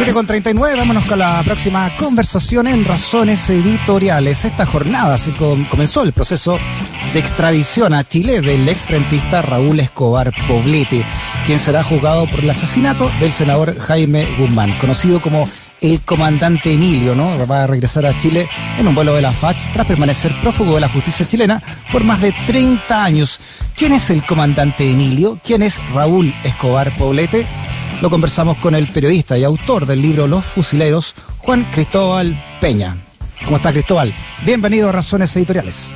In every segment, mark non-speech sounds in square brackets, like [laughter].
7 con 39, vámonos con la próxima conversación en Razones Editoriales. Esta jornada se comenzó el proceso de extradición a Chile del exfrentista Raúl Escobar Poblete, quien será juzgado por el asesinato del senador Jaime Guzmán, conocido como el comandante Emilio, ¿no? Va a regresar a Chile en un vuelo de la FACH tras permanecer prófugo de la justicia chilena por más de 30 años. ¿Quién es el comandante Emilio? ¿Quién es Raúl Escobar Poblete? Lo conversamos con el periodista y autor del libro Los Fusileros, Juan Cristóbal Peña. ¿Cómo está Cristóbal? Bienvenido a Razones Editoriales.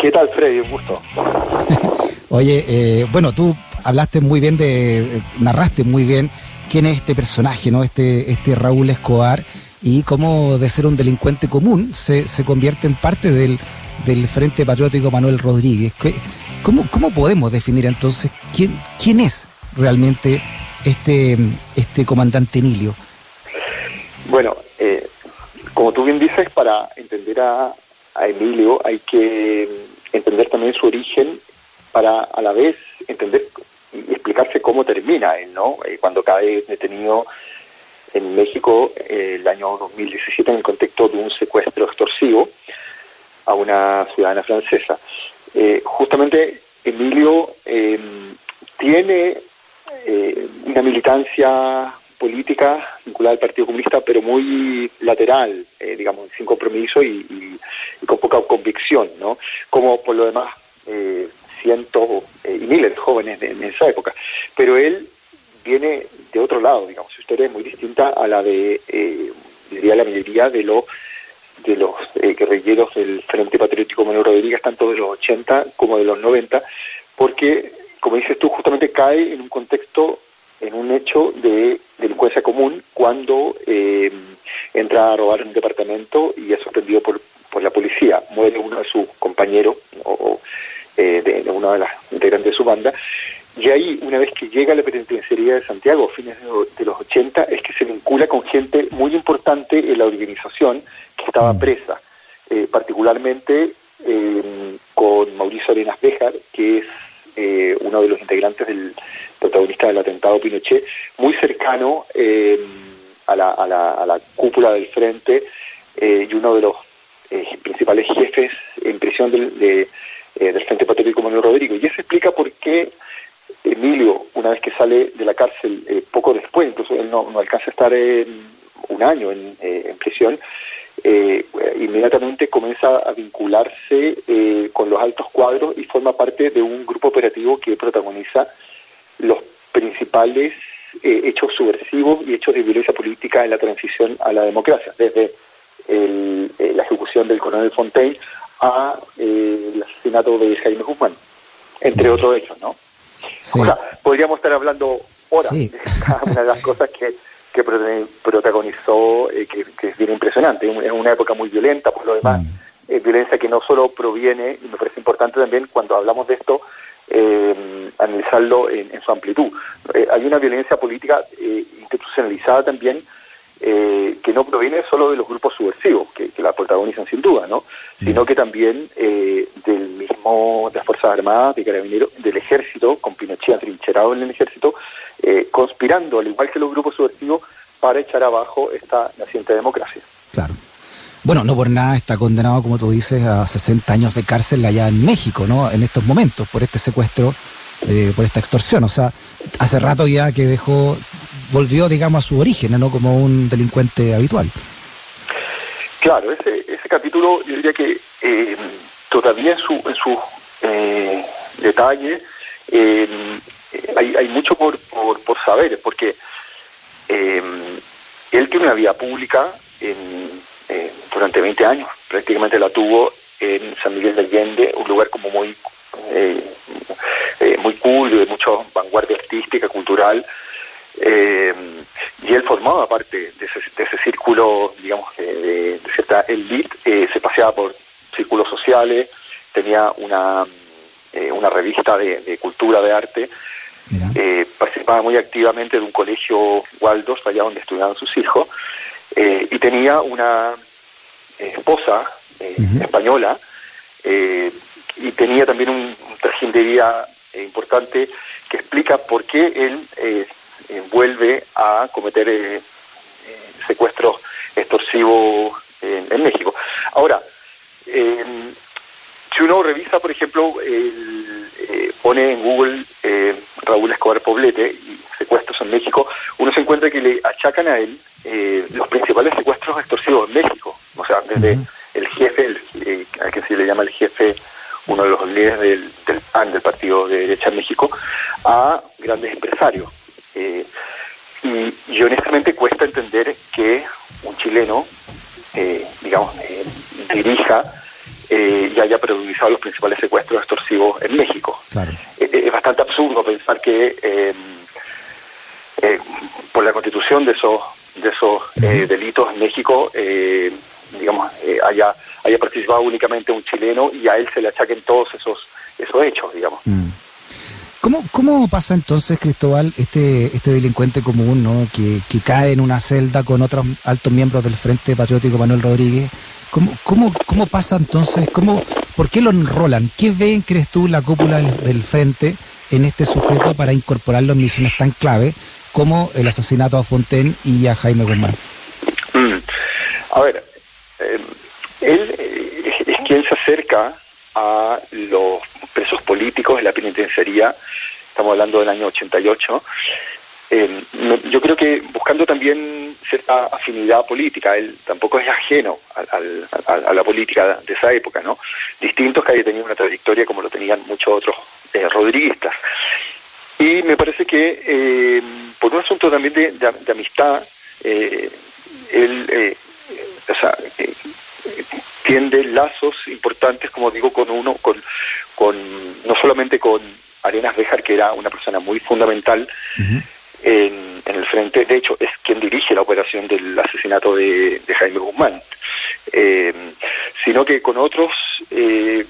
¿Qué tal, Freddy? Un gusto. [laughs] Oye, eh, bueno, tú hablaste muy bien de, narraste muy bien quién es este personaje, ¿no? Este, este Raúl Escobar y cómo de ser un delincuente común se, se convierte en parte del, del Frente Patriótico Manuel Rodríguez. ¿Cómo, ¿Cómo podemos definir entonces quién, quién es realmente este, este comandante Emilio? Bueno, eh, como tú bien dices, para entender a, Emilio hay que entender también su origen para a la vez entender y explicarse cómo termina él, ¿no? Eh, cuando cae detenido en México eh, el año 2017 en el contexto de un secuestro extorsivo a una ciudadana francesa. justamente Emilio tiene eh, una militancia política vinculada al Partido Comunista, pero muy lateral, eh, digamos, sin compromiso y, con poca convicción, ¿no? Como por lo demás eh, cientos y miles de jóvenes en esa época. Pero él viene de otro lado, digamos, su historia es muy distinta a la de, diría, la mayoría de los de los guerrilleros del Frente Patriótico Manuel Rodríguez, tanto de los 80 como de los 90, porque como dices tú, justamente cae en un contexto, en un hecho de delincuencia común cuando eh, entra a robar un departamento y es sorprendido por, por la policía. Muere uno de sus compañeros o, eh, de, una de las integrantes de su banda. Y ahí, una vez que llega a la penitenciaría de Santiago, a fines de, los 80, es que se vincula con gente muy importante en la organización que estaba mm. presa, eh, particularmente con Mauricio Arenas Béjar, que es eh, uno de los integrantes del protagonista del atentado Pinochet, muy cercano eh, a, la, a, la, a, la, cúpula del frente eh, y uno de los principales jefes en prisión del, del Frente Patriótico Manuel Rodrigo. Y eso explica por qué Emilio, una vez que sale de la cárcel, poco después, incluso él no, no alcanza a estar un año en prisión, eh, inmediatamente comienza a vincularse eh, con los altos cuadros y forma parte de un grupo operativo que protagoniza los principales eh, hechos subversivos y hechos de violencia política en la transición a la democracia, desde el, eh, la ejecución del coronel Fontaine a el asesinato de Jaime Guzmán, entre otros hechos, ¿no? O sea, podríamos estar hablando horas de cada una de las cosas que que protagonizó, eh, que, es bien impresionante. Es una época muy violenta, por lo demás, mm. violencia que no solo proviene, y me parece importante también cuando hablamos de esto, eh, analizarlo en, su amplitud. Eh, hay una violencia política institucionalizada también que no proviene solo de los grupos subversivos, que, la protagonizan sin duda, ¿no? Mm. sino que también del mismo, de las Fuerzas Armadas, de Carabineros, del Ejército, con Pinochet atrincherado en el Ejército, eh, conspirando, al igual que los grupos subversivos, para echar abajo esta naciente democracia. Claro. Bueno, no por nada está condenado, como tú dices, a 60 años de cárcel allá en México, ¿no? En estos momentos, por este secuestro, eh, por esta extorsión. O sea, hace rato ya que dejó, volvió, digamos, a su origen, ¿no? Como un delincuente habitual. Claro, ese, ese capítulo, yo diría que eh, todavía en su, en su eh, detalle, eh, hay, hay mucho por, por, saber, porque eh, él tiene una vida pública en, eh, durante 20 años, prácticamente la tuvo en San Miguel de Allende, un lugar como muy eh, muy cool, de mucha vanguardia artística, cultural, y él formaba parte de ese, círculo, digamos, de, de cierta elite, se paseaba por círculos sociales, tenía una, una revista de, de cultura, de arte, eh, participaba muy activamente de un colegio Waldos, allá donde estudiaban sus hijos, eh, y tenía una eh, esposa española, y tenía también un, trajín de vida importante que explica por qué él vuelve a cometer secuestros extorsivos en, México. Ahora, si uno revisa, por ejemplo, eh, pone en Google eh, Raúl Escobar Poblete y secuestros en México, uno se encuentra que le achacan a él eh, los principales secuestros extorsivos en México. O sea, desde el jefe, el, a que se le llama el jefe, uno de los líderes del, del PAN, del Partido de Derecha en México, a grandes empresarios. y, y honestamente cuesta entender que un chileno, digamos, dirija eh, y haya priorizado los principales secuestros extorsivos en México. Eh, eh, bastante que em, eh, por la constitución de esos de esos delitos en México, digamos, haya haya participado únicamente un chileno y a él se le achaquen todos esos esos hechos, digamos. Mm. ¿Cómo, ¿Cómo pasa entonces, Cristóbal, este, este delincuente común ¿no? que, que cae en una celda con otros altos miembros del Frente Patriótico Manuel Rodríguez? ¿Cómo, cómo, cómo pasa entonces? ¿Cómo, ¿Por qué lo enrolan? ¿Qué ven, crees tú, la cúpula del, Frente en este sujeto para incorporarlo en misiones tan clave como el asesinato a Fontaine y a Jaime Guzmán? Mm. A ver, eh, él eh, es quien se acerca a los presos políticos en la penitenciaría, estamos hablando del año 88, eh, yo creo que buscando también cierta afinidad política, él tampoco es ajeno a, la política de esa época, ¿no? Distintos que haya tenido una trayectoria como lo tenían muchos otros eh, rodriguistas. Y me parece que eh, por un asunto también de, amistad, eh, él o sea, tiende lazos importantes, como digo, con uno, con, con no solamente con Arenas Bejar, que era una persona muy fundamental, en, el frente, de hecho es quien dirige la operación del asesinato de, Jaime Guzmán, eh, sino que con otros eh,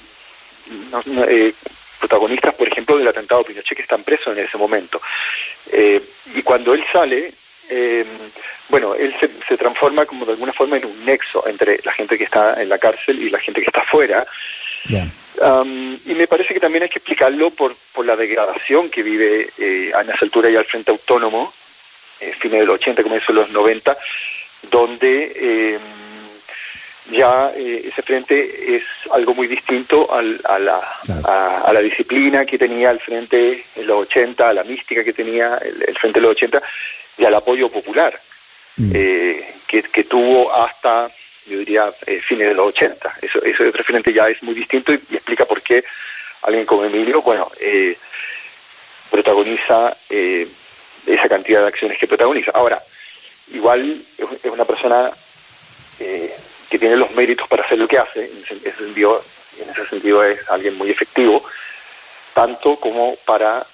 eh, protagonistas, por ejemplo, del atentado de Pinochet que están presos en ese momento. y cuando él sale, bueno, él se, transforma como de alguna forma en un nexo entre la gente que está en la cárcel y la gente que está afuera y me parece que también hay que explicarlo por, por la degradación que vive eh, a esa altura ya el Frente Autónomo, eh, fines de los 80, comienzos de los 90, donde eh, ya eh, ese frente es algo muy distinto al, a, la, a, la disciplina que tenía el frente en los 80, a la mística que tenía el, frente de los 80 y al apoyo popular mm. que, que tuvo hasta yo diría, eh, fines de los 80. Eso, eso referente ya es muy distinto y, explica por qué alguien como Emilio, bueno, eh, protagoniza eh, esa cantidad de acciones que protagoniza. Ahora, igual es, una persona eh, que tiene los méritos para hacer lo que hace, en ese, sentido, en ese sentido es alguien muy efectivo, tanto como para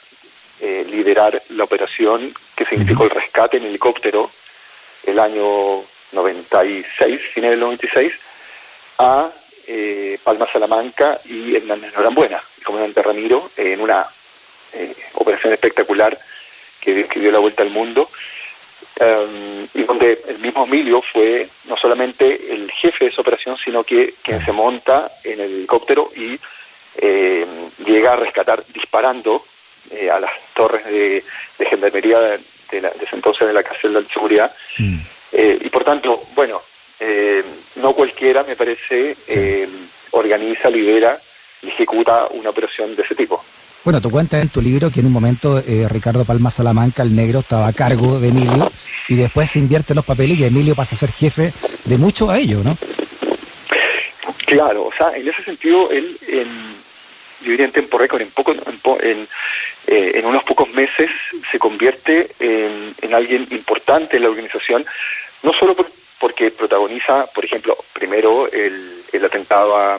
liderar la operación que significó el rescate en helicóptero el año 96, fines del 96, a eh, Palma Salamanca y Hernández Norambuena, el comandante Ramiro, en una eh, operación espectacular que, dio la vuelta al mundo, um, y donde el mismo Emilio fue no solamente el jefe de esa operación, sino que quien se monta en el helicóptero y eh, llega a rescatar disparando a las torres de, gendarmería de, ese entonces de la cárcel de la seguridad. Mm. Eh, y por tanto, bueno, eh, no cualquiera, me parece, eh, organiza, lidera y ejecuta una operación de ese tipo. Bueno, tú cuentas en tu libro que en un momento Ricardo Palma Salamanca, el negro, estaba a cargo de Emilio y después se invierte los papeles y Emilio pasa a ser jefe de muchos a ellos, ¿no? Claro, o sea, en ese sentido, él, en, yo diría en tiempo récord, en, poco, en, en, unos pocos meses se convierte en, en, alguien importante en la organización, no solo porque protagoniza, por ejemplo, primero el, el atentado a,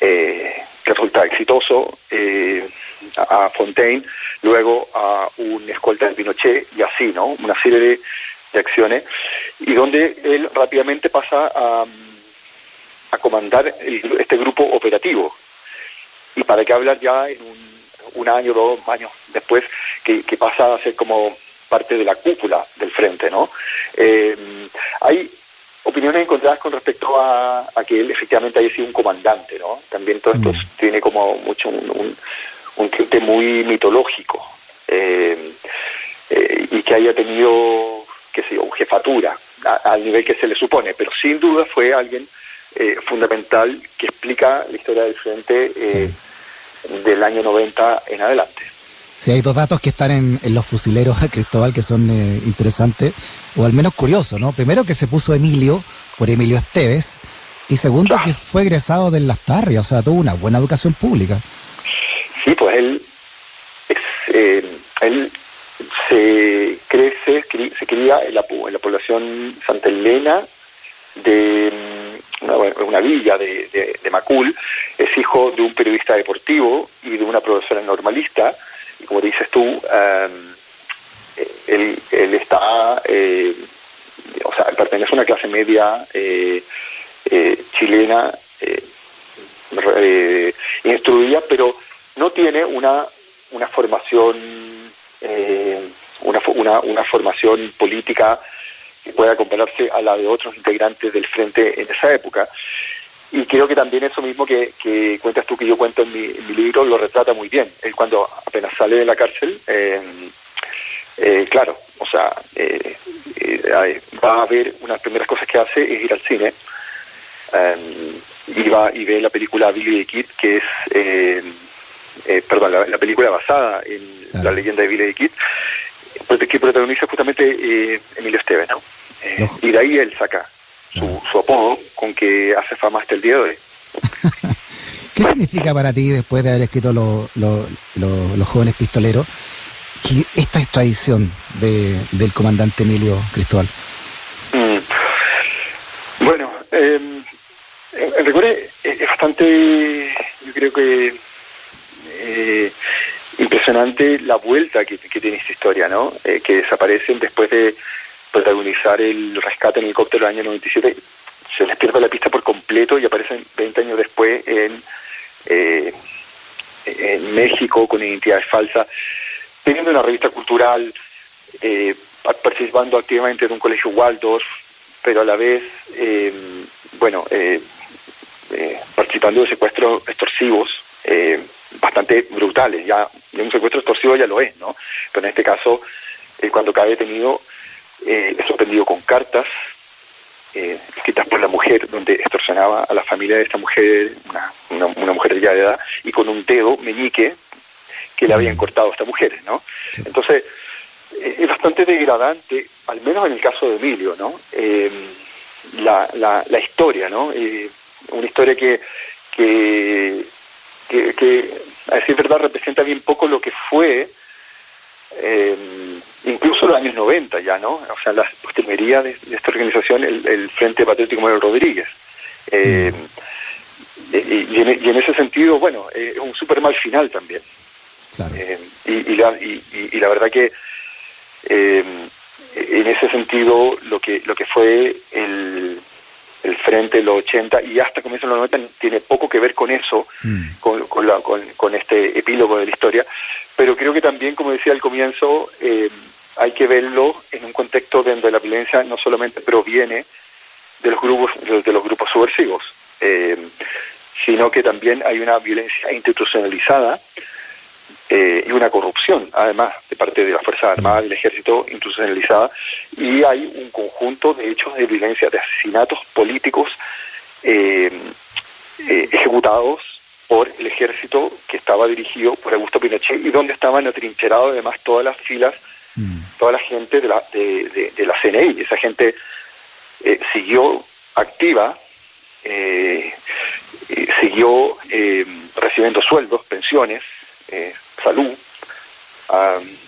eh, que resulta exitoso eh, a Fontaine, luego a un escolta de Pinochet y así, ¿no? Una serie de, acciones y donde él rápidamente pasa a, a comandar este grupo operativo. Y para qué hablar ya en un, un año, dos años después, que, que pasa a ser como parte de la cúpula del frente, ¿no? Eh, hay opiniones encontradas con respecto a, que él efectivamente haya sido un comandante, ¿no? También todo esto mm. tiene como mucho un, un, tinte muy mitológico eh, eh, y que haya tenido, qué sé yo, jefatura al nivel que se le supone, pero sin duda fue alguien eh, fundamental que explica la historia del frente eh, del año 90 en adelante. Sí, hay dos datos que están en, los fusileros de [laughs] Cristóbal que son eh, interesantes, o al menos curiosos, ¿no? Primero que se puso Emilio por Emilio Esteves, y segundo que fue egresado de Las Tarrias, o sea, tuvo una buena educación pública. Sí, pues él, él se crece, se cría en la, en la población Santa Elena de mm, una, villa de, Macul, es hijo de un periodista deportivo y de una profesora normalista, y como dices tú, em, él, él, está, eh, o sea, pertenece a una clase media eh, eh, chilena instruida, pero no tiene una, una formación una, una, una formación política que pueda compararse a la de otros integrantes del frente en esa época. Y creo que también eso mismo que, que cuentas tú, que yo cuento en mi, libro, lo retrata muy bien. Él cuando apenas sale de la cárcel, eh, eh, claro, o sea, eh, va a ver, una de las primeras cosas que hace es ir al cine y va y ve la película Billy the Kid, que es, perdón, la, película basada en la leyenda de Billy the Kid, que protagoniza justamente eh, Emilio Esteves, ¿no? Eh, y de ahí él saca su, su, apodo con que hace fama hasta el día de hoy. [laughs] ¿Qué significa para ti, después de haber escrito Los jóvenes pistoleros, que esta extradición de, del comandante Emilio Cristóbal? Mm. Bueno, eh, recuerde, es bastante, yo creo que eh, impresionante la vuelta que, tiene esta historia, ¿no? Eh, que desaparecen después de protagonizar el rescate en helicóptero del año 97, se les pierde la pista por completo y aparecen 20 años después en, eh, en México con identidades falsas, teniendo una revista cultural, eh, participando activamente en un colegio Waldorf, pero a la vez, bueno, participando de secuestros extorsivos bastante brutales. Ya un secuestro extorsivo ya lo es, ¿no? Pero en este caso, eh, cuando cae detenido, eh, es sorprendido con cartas eh, escritas por la mujer, donde extorsionaba a la familia de esta mujer, una, una, mujer de ya de edad, y con un dedo meñique que le habían mm. cortado a esta mujer, ¿no? Entonces, es bastante degradante, al menos en el caso de Emilio, ¿no? La, la, la, historia, ¿no? una historia que, que que, a decir verdad, representa bien poco lo que fue eh, incluso los años 90 ya, ¿no? O sea, la postrimería de, esta organización, el, Frente Patriótico Manuel Rodríguez. Eh, y, en, ese sentido, bueno, es un súper mal final también. Eh, y, la, y, la verdad que en ese sentido lo que lo que fue el el frente de los 80 y hasta comienzo de los 90 tiene poco que ver con eso, mm. con, con, este epílogo de la historia, pero creo que también, como decía al comienzo, eh, hay que verlo en un contexto donde la violencia no solamente proviene de los grupos, de los grupos subversivos, eh, sino que también hay una violencia institucionalizada eh, y una corrupción, además, de parte de las Fuerzas Armadas, del Ejército institucionalizada, y hay un conjunto de hechos de violencia, de asesinatos políticos eh, eh, ejecutados por el ejército que estaba dirigido por Augusto Pinochet y donde estaban atrincherados además todas las filas, mm. toda la gente de la, de, de, la CNI. Esa gente siguió activa, siguió recibiendo sueldos, pensiones, eh, salud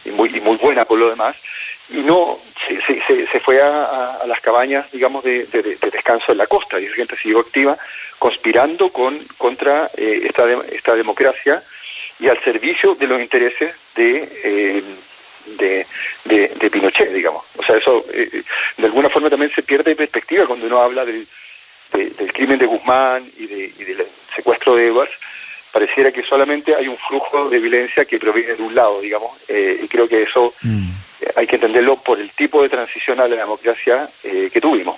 y, muy, y muy buena por lo demás, y no se, se, fue a, las cabañas, digamos, de, descanso en la costa, y esa gente siguió activa, conspirando con contra eh, esta, esta democracia y al servicio de los intereses de, eh, de, de, Pinochet, digamos. O sea, eso eh, de alguna forma también se pierde perspectiva cuando uno habla del, del crimen de Guzmán y, de, y del secuestro de Edwards, pareciera que solamente hay un flujo de violencia que proviene de un lado, digamos, eh, y creo que eso mm. hay que entenderlo por el tipo de transición a la democracia eh, que tuvimos.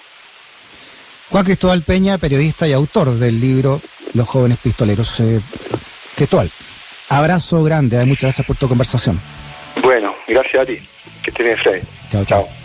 Juan Cristóbal Peña, periodista y autor del libro Los jóvenes pistoleros. Eh, Cristóbal, abrazo grande, muchas gracias por tu conversación. Bueno, gracias a ti. Que estés bien, Freddy. Chao, chao.